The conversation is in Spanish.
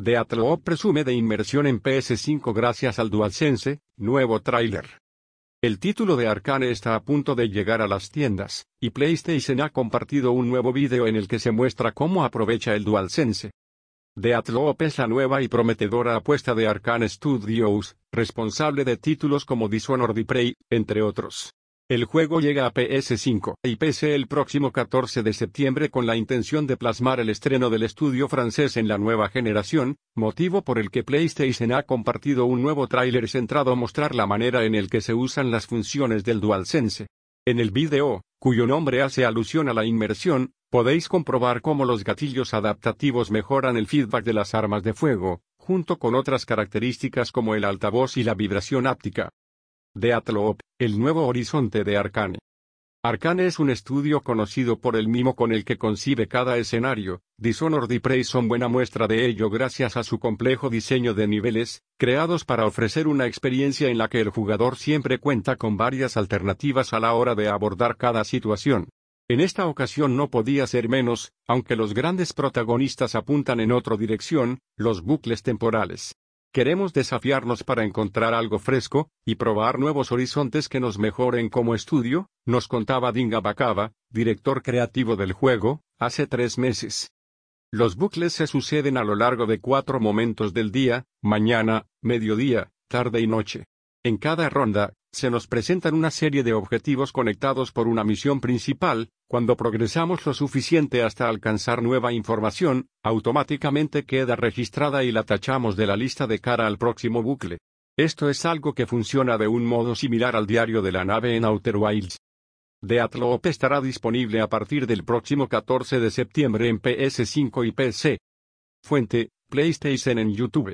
Deathloop presume de inmersión en PS5 gracias al DualSense, nuevo tráiler. El título de Arcane está a punto de llegar a las tiendas, y PlayStation ha compartido un nuevo vídeo en el que se muestra cómo aprovecha el DualSense. Deathloop es la nueva y prometedora apuesta de Arcane Studios, responsable de títulos como Dishonored y Prey, entre otros. El juego llega a PS5 y PC el próximo 14 de septiembre con la intención de plasmar el estreno del estudio francés en la nueva generación, motivo por el que PlayStation ha compartido un nuevo tráiler centrado a mostrar la manera en el que se usan las funciones del DualSense. En el vídeo, cuyo nombre hace alusión a la inmersión, podéis comprobar cómo los gatillos adaptativos mejoran el feedback de las armas de fuego, junto con otras características como el altavoz y la vibración áptica. Deathloop, el nuevo horizonte de Arcane. Arcane es un estudio conocido por el mimo con el que concibe cada escenario, Dishonored y Prey son buena muestra de ello gracias a su complejo diseño de niveles, creados para ofrecer una experiencia en la que el jugador siempre cuenta con varias alternativas a la hora de abordar cada situación. En esta ocasión no podía ser menos, aunque los grandes protagonistas apuntan en otra dirección, los bucles temporales. Queremos desafiarnos para encontrar algo fresco, y probar nuevos horizontes que nos mejoren como estudio, nos contaba Dinga Bakava, director creativo del juego, hace tres meses. Los bucles se suceden a lo largo de cuatro momentos del día, mañana, mediodía, tarde y noche. En cada ronda, se nos presentan una serie de objetivos conectados por una misión principal, cuando progresamos lo suficiente hasta alcanzar nueva información, automáticamente queda registrada y la tachamos de la lista de cara al próximo bucle. Esto es algo que funciona de un modo similar al diario de la nave en Outer Wilds. Deathloop estará disponible a partir del próximo 14 de septiembre en PS5 y PC. Fuente, PlayStation en YouTube.